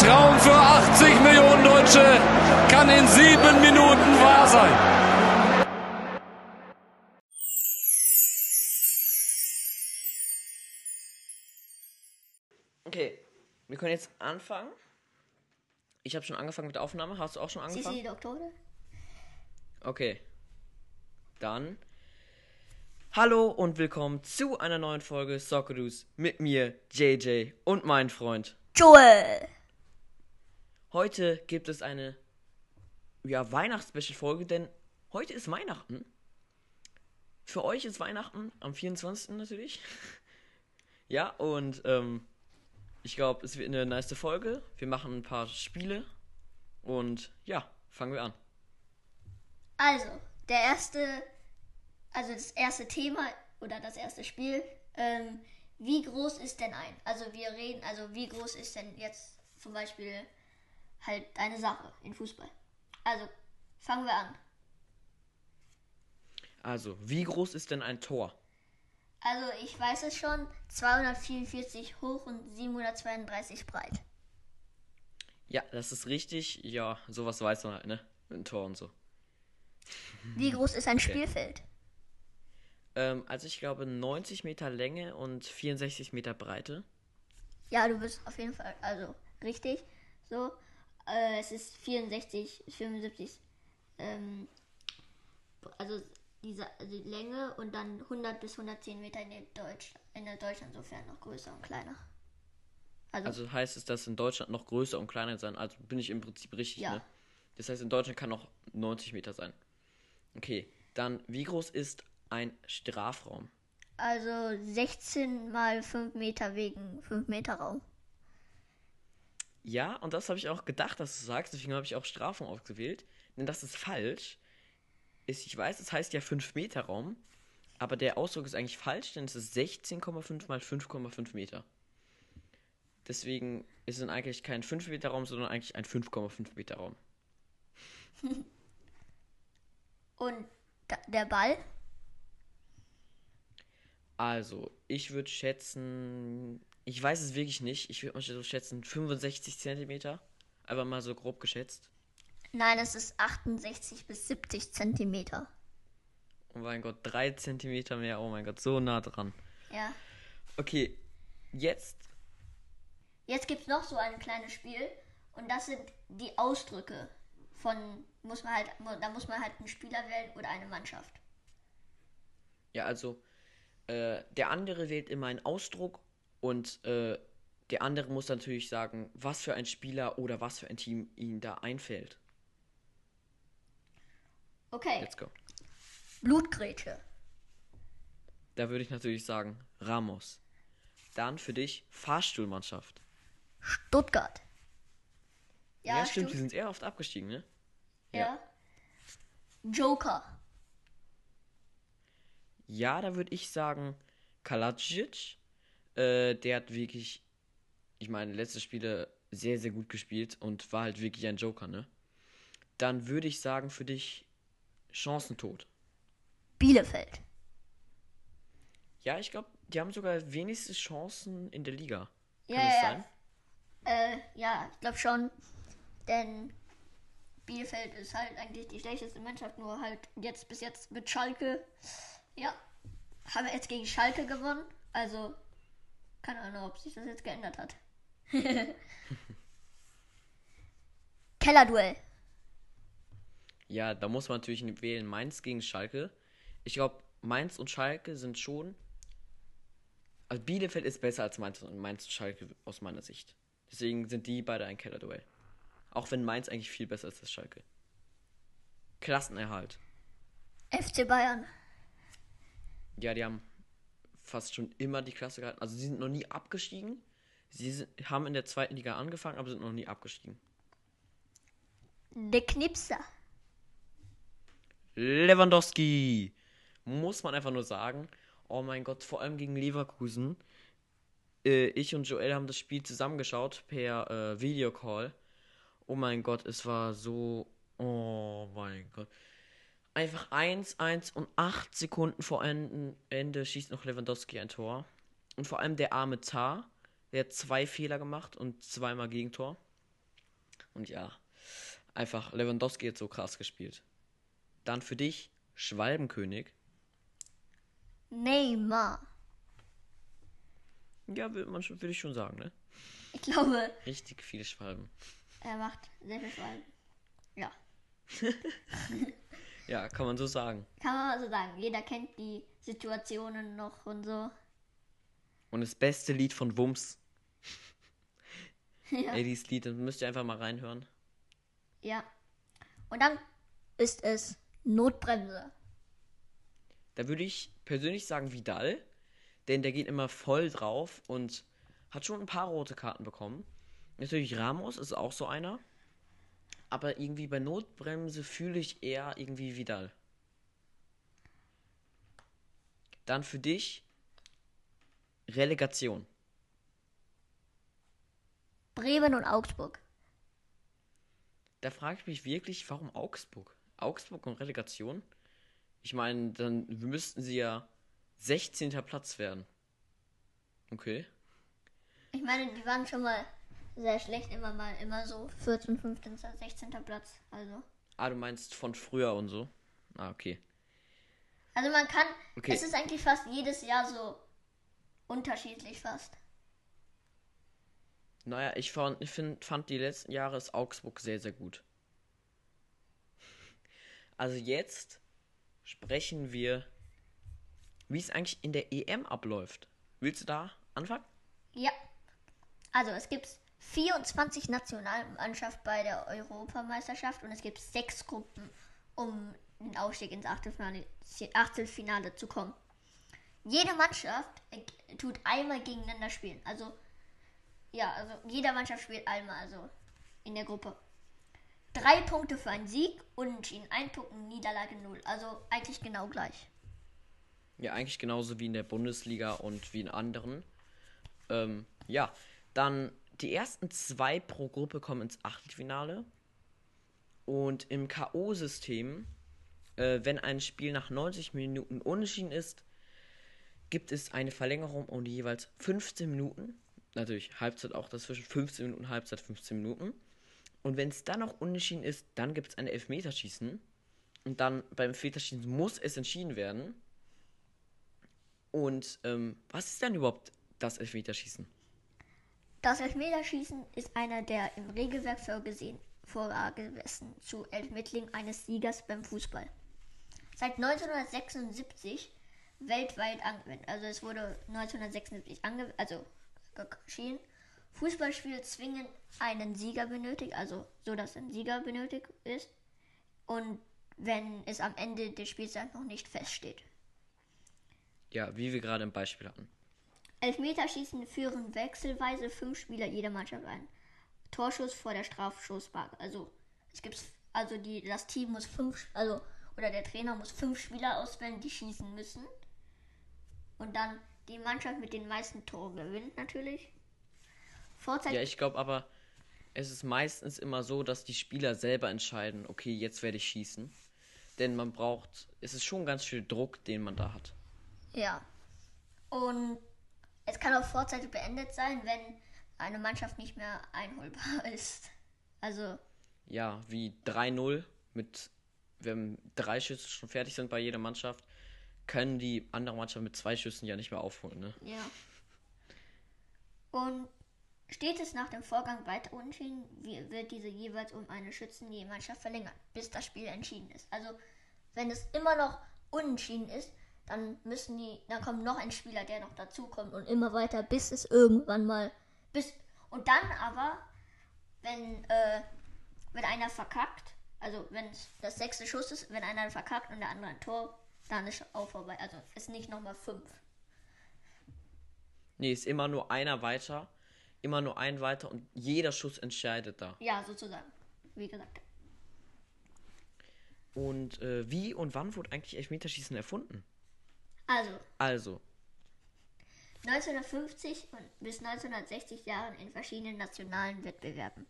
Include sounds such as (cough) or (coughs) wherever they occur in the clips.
Traum für 80 Millionen Deutsche kann in sieben Minuten wahr sein. Okay, wir können jetzt anfangen. Ich habe schon angefangen mit der Aufnahme. Hast du auch schon Sie angefangen? die Doktore? Okay. Dann. Hallo und willkommen zu einer neuen Folge Socceroos mit mir, JJ und mein Freund. Joel! Heute gibt es eine ja, Weihnachts-Special-Folge, denn heute ist Weihnachten. Für euch ist Weihnachten am 24. natürlich. (laughs) ja, und ähm, ich glaube, es wird eine nice Folge. Wir machen ein paar Spiele. Und ja, fangen wir an. Also, der erste, also das erste Thema oder das erste Spiel, ähm, wie groß ist denn ein? Also wir reden, also wie groß ist denn jetzt zum Beispiel halt eine Sache in Fußball? Also, fangen wir an. Also, wie groß ist denn ein Tor? Also ich weiß es schon, 244 hoch und 732 breit. Ja, das ist richtig. Ja, sowas weiß man halt, ne? Ein Tor und so. Wie groß ist ein Spielfeld? Ähm, also ich glaube 90 Meter Länge und 64 Meter Breite. Ja, du bist auf jeden Fall, also richtig. So, äh, es ist 64, 75, ähm, also diese also die Länge und dann 100 bis 110 Meter in Deutsch, in der Deutschland insofern noch größer und kleiner. Also, Also heißt es, dass in Deutschland noch größer und kleiner sein. Also bin ich im Prinzip richtig, Ja. ne? Das heißt, in Deutschland kann noch 90 Meter sein. Okay, dann wie groß ist ein Strafraum? also 16 mal 5 Meter wegen 5 Meter Raum. Ja, und das habe ich auch gedacht, dass du sagst. Deswegen habe ich auch Strafraum ausgewählt. Denn das ist falsch. Ist, ich weiß, es heißt ja 5 Meter Raum. Aber der Ausdruck ist eigentlich falsch, denn es ist 16,5 mal 5,5 Meter. Deswegen ist es eigentlich kein 5 Meter Raum, sondern eigentlich ein 5,5 Meter Raum. Und da, der Ball? Also, ich würde schätzen. Ich weiß es wirklich nicht. Ich würde mal so schätzen 65 Zentimeter. Einfach mal so grob geschätzt. Nein, es ist 68 bis 70 Zentimeter. Oh mein Gott, 3 Zentimeter mehr. Oh mein Gott, so nah dran. Ja. Okay, jetzt. Jetzt gibt es noch so ein kleines Spiel und das sind die Ausdrücke von, muss man halt, da muss man halt einen Spieler wählen oder eine Mannschaft. Ja, also. Äh, der andere wählt immer einen Ausdruck und äh, der andere muss natürlich sagen, was für ein Spieler oder was für ein Team ihm da einfällt. Okay, Let's go. Blutgrätsche. Da würde ich natürlich sagen, Ramos. Dann für dich Fahrstuhlmannschaft. Stuttgart. Ja, stimmt, die sind eher oft abgestiegen, ne? Ja. Joker. Ja, da würde ich sagen, Kaladzic. Äh, der hat wirklich, ich meine, letzte Spiele sehr, sehr gut gespielt und war halt wirklich ein Joker, ne? Dann würde ich sagen, für dich Chancentod. Bielefeld. Ja, ich glaube, die haben sogar wenigste Chancen in der Liga. Kann Ja, das ja, sein? Äh, ja, ich glaube schon. Denn Bielefeld ist halt eigentlich die schlechteste Mannschaft, nur halt jetzt bis jetzt mit Schalke. Ja, haben wir jetzt gegen Schalke gewonnen. Also, keine Ahnung, ob sich das jetzt geändert hat. (laughs) (laughs) Kellerduell. Ja, da muss man natürlich wählen Mainz gegen Schalke. Ich glaube, Mainz und Schalke sind schon. Also Bielefeld ist besser als Mainz und Mainz und Schalke aus meiner Sicht. Deswegen sind die beide ein Kellerduell. Auch wenn Mainz eigentlich viel besser ist als Schalke. Klassenerhalt. FC Bayern. Ja, die haben fast schon immer die Klasse gehalten. Also sie sind noch nie abgestiegen. Sie sind, haben in der zweiten Liga angefangen, aber sind noch nie abgestiegen. Der Knipser. Lewandowski. Muss man einfach nur sagen. Oh mein Gott, vor allem gegen Leverkusen. Äh, ich und Joel haben das Spiel zusammengeschaut per äh, Videocall. Oh mein Gott, es war so. Oh mein Gott. Einfach 1-1 und 8 Sekunden vor Ende, schießt noch Lewandowski ein Tor. Und vor allem der arme Zar, der hat zwei Fehler gemacht und zweimal Gegentor. Und ja, einfach Lewandowski hat so krass gespielt. Dann für dich Schwalbenkönig. Neymar. Ja, würde man schon, würde ich schon sagen, ne? Ich glaube, Richtig viele Schwalben. er macht sehr viel Schwalben. Ja, (laughs) Ja, kann man so sagen. kann man mal so sagen. Jeder kennt die Situationen noch und so. Und das beste Lied von Wums. (laughs) Ja. Ey, dieses Lied, das müsst ihr einfach mal reinhören. ja. Und dann ist es Notbremse. Da würde ich persönlich sagen Vidal, denn der geht immer voll drauf und hat schon ein paar rote Karten bekommen. Natürlich Ramos ist auch so einer. Aber irgendwie bei Notbremse fühle ich eher irgendwie Vidal. Dann für dich Relegation. Bremen und Augsburg. Da frage ich mich wirklich, warum Augsburg? Augsburg und Relegation? Ich meine, dann müssten sie ja 16. Platz werden. Okay. Ich meine, die waren schon mal sehr schlecht, immer mal, immer so 14, 15, 16. Platz. Also. Ah, du meinst von früher und so? Ah, okay. Also man kann, Okay. es ist eigentlich fast jedes Jahr so unterschiedlich fast. Naja, ich fand, ich find, fand die letzten Jahre ist Augsburg sehr, sehr gut. Also jetzt sprechen wir, wie es eigentlich in der EM abläuft. Willst du da anfangen? Ja. Also es gibt 24 Nationalmannschaften bei der Europameisterschaft und es gibt sechs Gruppen, um den Aufstieg ins Achtelfinale, Achtelfinale zu kommen. Jede Mannschaft tut einmal gegeneinander spielen. Also ja, also jede Mannschaft spielt einmal, also in der Gruppe. Drei Punkte für einen Sieg, Unentschieden, ein Punkt, Niederlage null. Also eigentlich genau gleich. Ja, eigentlich genauso wie in der Bundesliga und wie in anderen. Ähm, ja, dann die ersten zwei pro Gruppe kommen ins Achtelfinale. Und im K.O.-System, äh, wenn ein Spiel nach 90 Minuten unentschieden ist, gibt es eine Verlängerung um jeweils 15 Minuten. Natürlich Halbzeit auch dazwischen, 15 Minuten, Halbzeit 15 Minuten. Und wenn es dann noch unentschieden ist, dann gibt es ein Elfmeterschießen. Und dann beim Elfmeterschießen muss es entschieden werden. Und ähm, was ist denn überhaupt das Elfmeterschießen? Das Elfmeterschießen ist einer der im Regelwerk vorgesehen Vorgabessen zu Ermittlung eines Siegers beim Fußball. Seit 1976 weltweit angewendet. Also es wurde 1976 ange also geschehen. Fußballspiele zwingen einen Sieger benötigt, also so dass ein Sieger benötigt ist. Und wenn es am Ende des Spiels dann noch nicht feststeht. Ja, wie wir gerade im Beispiel hatten. Elfmeterschießen führen wechselweise fünf Spieler jeder Mannschaft ein. Torschuss vor der Strafschussbank. Also es gibt also die das Team muss fünf also oder der Trainer muss fünf Spieler auswählen, die schießen müssen. Und dann die Mannschaft mit den meisten Toren gewinnt natürlich. Vorzeit Ja, ich glaube aber, es ist meistens immer so, dass die Spieler selber entscheiden, okay, jetzt werde ich schießen. Denn man braucht, es ist schon ganz viel Druck, den man da hat. Ja. Und es kann auch vorzeitig beendet sein, wenn eine Mannschaft nicht mehr einholbar (laughs) ist. Also Ja, wie 3-0 mit, wenn drei Schüsse schon fertig sind bei jeder Mannschaft, können die andere Mannschaft mit zwei Schüssen ja nicht mehr aufholen, ne? Ja. Und steht es nach dem Vorgang weiter unentschieden, wird diese jeweils um eine Schützen je Mannschaft verlängert, bis das Spiel entschieden ist. Also wenn es immer noch unentschieden ist, dann müssen die, dann kommt noch ein Spieler, der noch dazukommt und immer weiter, bis es irgendwann mal bis und dann aber, wenn äh, wenn einer verkackt, also wenn es das sechste Schuss ist, wenn einer verkackt und der andere ein Tor, dann ist auch vorbei. Also ist nicht nochmal fünf. Nee, ist immer nur einer weiter, immer nur ein weiter und jeder Schuss entscheidet da. Ja, sozusagen. Wie gesagt. Und äh, wie und wann wurde eigentlich Elfmeterschießen erfunden? Also, Also, 1950 und bis 1960 Jahren in verschiedenen nationalen Wettbewerben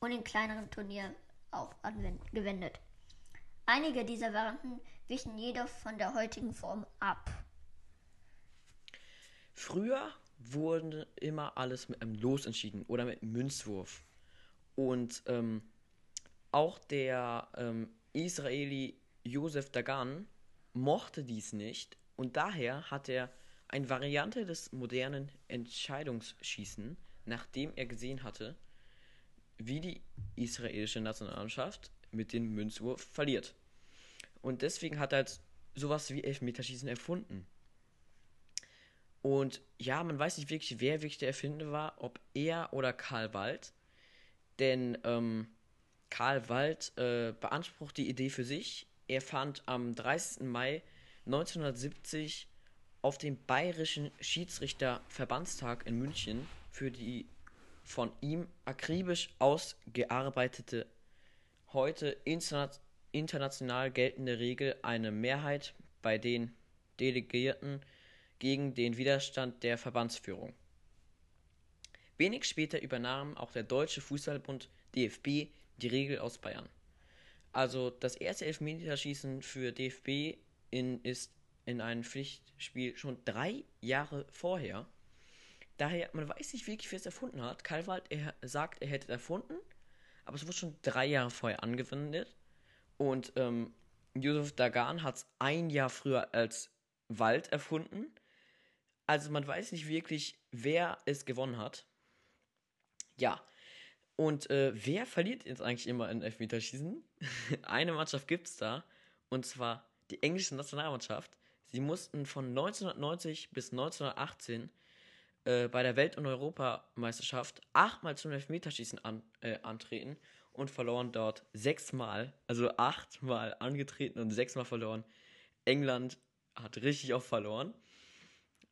und in kleineren Turnieren auch gewendet. Einige dieser Varianten wichen jedoch von der heutigen Form ab. Früher wurde immer alles mit einem Los entschieden oder mit einem Münzwurf. Und ähm, auch der ähm, Israeli Josef Dagan mochte dies nicht und daher hat er eine Variante des modernen Entscheidungsschießen, nachdem er gesehen hatte, wie die israelische Nationalmannschaft mit dem Münzwurf verliert. Und deswegen hat er halt sowas wie Elfmeterschießen erfunden. Und ja, man weiß nicht wirklich, wer wirklich der Erfinder war, ob er oder Karl Wald. Denn ähm, Karl Wald äh, beansprucht die Idee für sich. Er fand am 30. Mai 1970 auf dem Bayerischen Schiedsrichterverbandstag in München für die von ihm akribisch ausgearbeitete, heute international geltende Regel eine Mehrheit bei den Delegierten gegen den Widerstand der Verbandsführung. Wenig später übernahm auch der Deutsche Fußballbund DFB die Regel aus Bayern. Also das erste Elfmeterschießen für DFB in, ist in einem Pflichtspiel schon drei Jahre vorher. Daher, man weiß nicht wirklich, wer es erfunden hat. Kalwald er sagt, er hätte es erfunden, aber es wurde schon drei Jahre vorher angewendet. Und ähm, Josef Dagan hat es ein Jahr früher als Wald erfunden. Also man weiß nicht wirklich, wer es gewonnen hat. Ja. Und äh, wer verliert jetzt eigentlich immer in Elfmeterschießen? (laughs) Eine Mannschaft gibt es da. Und zwar die englische Nationalmannschaft. Sie mussten von 1990 bis 1918 äh, bei der Welt- und Europameisterschaft achtmal zum Elfmeterschießen an, äh, antreten und verloren dort sechsmal. Also achtmal angetreten und sechsmal verloren. England hat richtig oft verloren.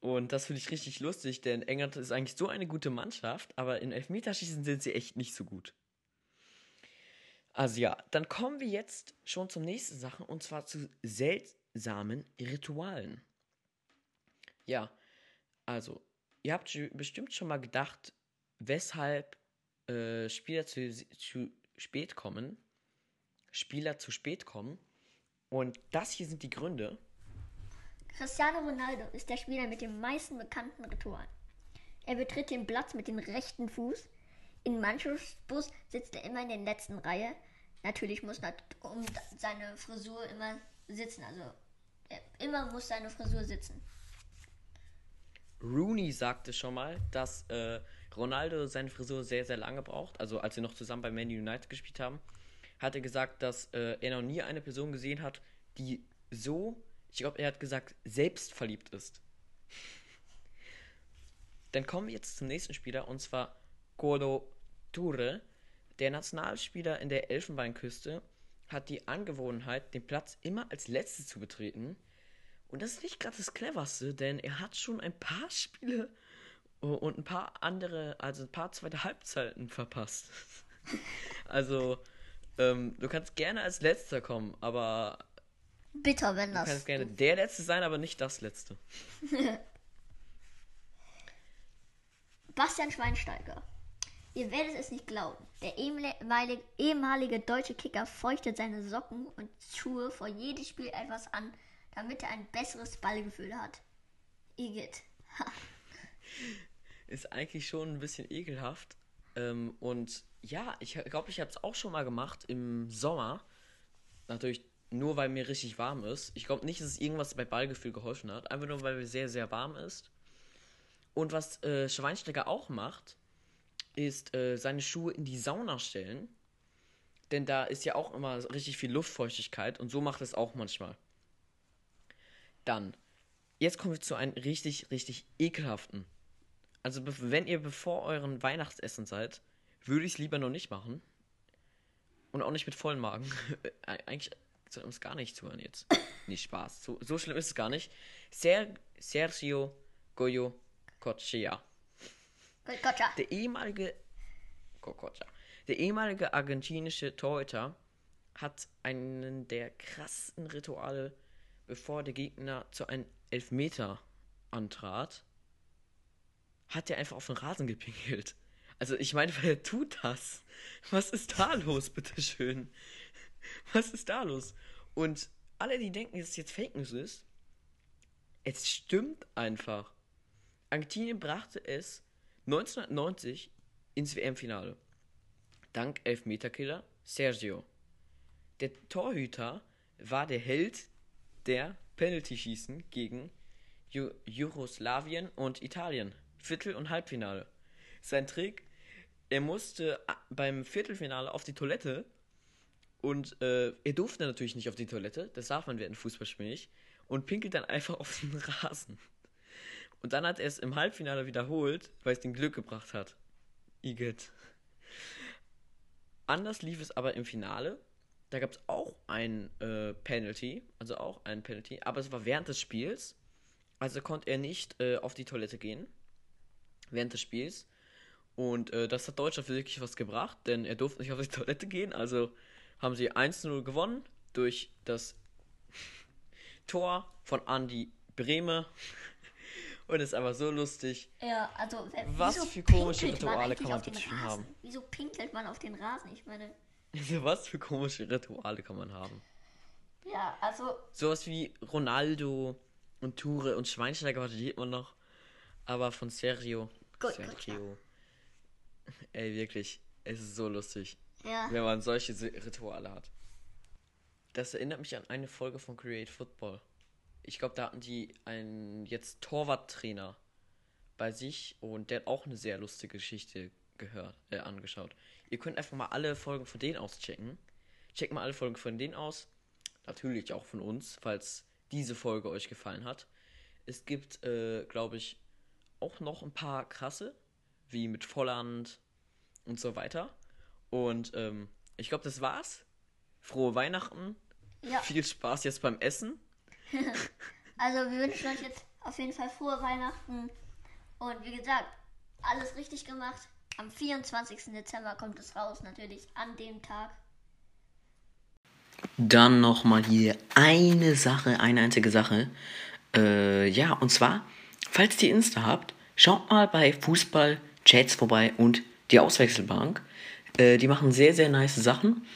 Und das finde ich richtig lustig, denn England ist eigentlich so eine gute Mannschaft, aber in Elfmeterschießen sind sie echt nicht so gut. Also ja, dann kommen wir jetzt schon zur nächsten Sache und zwar zu seltsamen Ritualen. Ja, also, ihr habt bestimmt schon mal gedacht, weshalb äh, Spieler zu, zu spät kommen. Spieler zu spät kommen. Und das hier sind die Gründe. Cristiano Ronaldo ist der Spieler mit den meisten bekannten Ritualen. Er betritt den Platz mit dem rechten Fuß. In Mannschaftsbus sitzt er immer in der letzten Reihe. Natürlich muss er um seine Frisur immer sitzen. Also immer muss seine Frisur sitzen. Rooney sagte schon mal, dass äh, Ronaldo seine Frisur sehr, sehr lange braucht. Also als sie noch zusammen bei Man United gespielt haben, hat er gesagt, dass äh, er noch nie eine Person gesehen hat, die so ich glaube, er hat gesagt, selbstverliebt ist. (laughs) Dann kommen wir jetzt zum nächsten Spieler und zwar Golo Ture. Der Nationalspieler in der Elfenbeinküste hat die Angewohnheit, den Platz immer als letztes zu betreten. Und das ist nicht gerade das cleverste, denn er hat schon ein paar Spiele und ein paar andere, also ein paar zweite Halbzeiten verpasst. (laughs) also, ähm, du kannst gerne als letzter kommen, aber Bitter, wenn das. Du kannst gerne der Letzte sein, aber nicht das Letzte. (laughs) Bastian Schweinsteiger. Ihr werdet es nicht glauben. Der ehemalige, deutsche Kicker feuchtet seine Socken und Schuhe vor jedem Spiel etwas an, damit er ein besseres Ballgefühl hat. Igitt. Ist eigentlich schon ein bisschen ekelhaft. Ähm, und ja, ich glaube, ich habe es auch schon mal gemacht im Sommer. Natürlich nur weil mir richtig warm ist. Ich glaube nicht, dass es irgendwas bei Ballgefühl geholfen hat. Einfach nur, weil mir sehr, sehr warm ist. Und was äh, Schweinsteiger auch macht, ist äh, seine Schuhe in die Sauna stellen. Denn da ist ja auch immer richtig viel Luftfeuchtigkeit und so macht es auch manchmal. Dann, jetzt kommen wir zu einem richtig, richtig ekelhaften. Also, wenn ihr bevor euren Weihnachtsessen seid, würde ich es lieber noch nicht machen. Und auch nicht mit vollen Magen. (laughs) Eigentlich soll uns gar nicht zuhören jetzt. (coughs) nicht Spaß. So, so schlimm ist es gar nicht. Ser Sergio Goyo Cochea. Der ehemalige Cococha. Der ehemalige argentinische Torhüter hat einen der krassesten Rituale, bevor der Gegner zu einem Elfmeter antrat, hat er einfach auf den Rasen gepinkelt. Also ich meine, wer tut das? Was ist da los, bitteschön? Was ist da los? Und alle, die denken, dass es jetzt Fake News ist, es stimmt einfach. Argentinien brachte es 1990 ins WM-Finale. dank Elfmeterkiller Sergio. Der Torhüter war der Held der Penalty-Schießen gegen Ju Jugoslawien und Italien. Viertel- und Halbfinale. Sein Trick, er musste beim Viertelfinale auf die Toilette und äh, er durfte natürlich nicht auf die Toilette, das darf man während Fußballspiel nicht, und pinkelt dann einfach auf den Rasen. Und dann hat er es im Halbfinale wiederholt, weil es den Glück gebracht hat. Igitt. Anders lief es aber im Finale. Da gab es auch ein äh, Penalty, also auch ein Penalty, aber es war während des Spiels. Also konnte er nicht äh, auf die Toilette gehen während des Spiels. Und äh, das hat Deutschland wirklich was gebracht, denn er durfte nicht auf die (laughs) Toilette gehen. Also haben sie 1-0 gewonnen durch das (laughs) Tor von Andy Brehme. Und ist einfach so lustig. Ja, also Was für komische Rituale kann man Rasen? haben? Wieso pinkelt man auf den Rasen? Ich meine, (laughs) was für komische Rituale kann man haben? ja, also Sowas wie Ronaldo und Ture und Schweinsteiger versteht man noch. Aber von Sergio. Gut, Sergio. (laughs) Ey, wirklich. Es ist so lustig, ja, wenn man solche Rituale hat. Das erinnert mich an eine Folge von Create Football. Ich glaube, da hatten die einen jetzt Torwarttrainer bei sich und der hat auch eine sehr lustige Geschichte gehört, äh, angeschaut. Ihr könnt einfach mal alle Folgen von denen auschecken. Checkt mal alle Folgen von denen aus. Natürlich auch von uns, falls diese Folge euch gefallen hat. Es gibt, äh, glaube ich, auch noch ein paar krasse, wie mit Volland und so weiter. Und ähm, ich glaube, das war's. Frohe Weihnachten. ja. Viel Spaß jetzt beim Essen. (laughs) Also wir wünschen euch jetzt auf jeden Fall frohe Weihnachten. Und wie gesagt, alles richtig gemacht. Am 24. Dezember kommt es raus, natürlich an dem Tag. Dann nochmal hier eine Sache, eine einzige Sache. Äh, ja, und zwar, falls ihr Insta habt, schaut mal bei Fußball-Chats vorbei und die Auswechselbank. Äh, die machen sehr, sehr nice Sachen.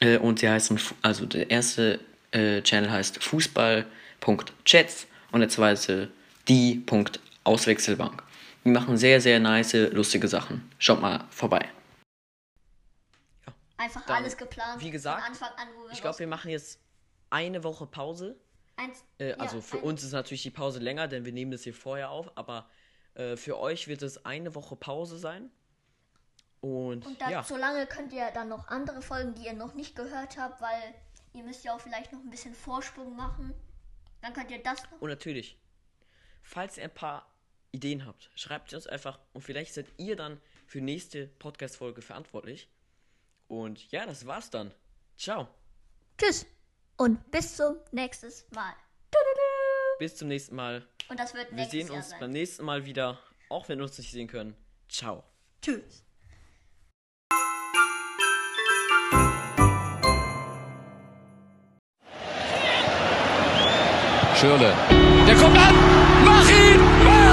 Äh, und sie heißen, also der erste äh, Channel heißt Fußball.chats und der zweite die.auswechselbank. Die machen sehr, sehr nice, lustige Sachen. Schaut mal vorbei. Einfach Dann, alles geplant. wie gesagt, von Anfang an, wo wir Ich glaube, wir machen jetzt eine Woche Pause. eins, Äh, ja, also für ein- uns ist natürlich die Pause länger, denn wir nehmen das hier vorher auf, aber äh, für euch wird es eine Woche Pause sein. Und, Und dann, ja, so lange könnt ihr dann noch andere Folgen, die ihr noch nicht gehört habt, weil ihr müsst ja auch vielleicht noch ein bisschen Vorsprung machen. Dann könnt ihr das noch. und natürlich, falls ihr ein paar Ideen habt, schreibt sie uns einfach und vielleicht seid ihr dann für die nächste Podcast-Folge verantwortlich. Und ja, das war's dann. Ciao. Tschüss und bis zum nächsten Mal. Bis zum nächsten Mal. Und das wird Wir nächstes sehen Jahr uns sein. beim nächsten Mal wieder, auch wenn wir uns nicht sehen können. Ciao. Tschüss. Schürle. Der kommt an. Ihn!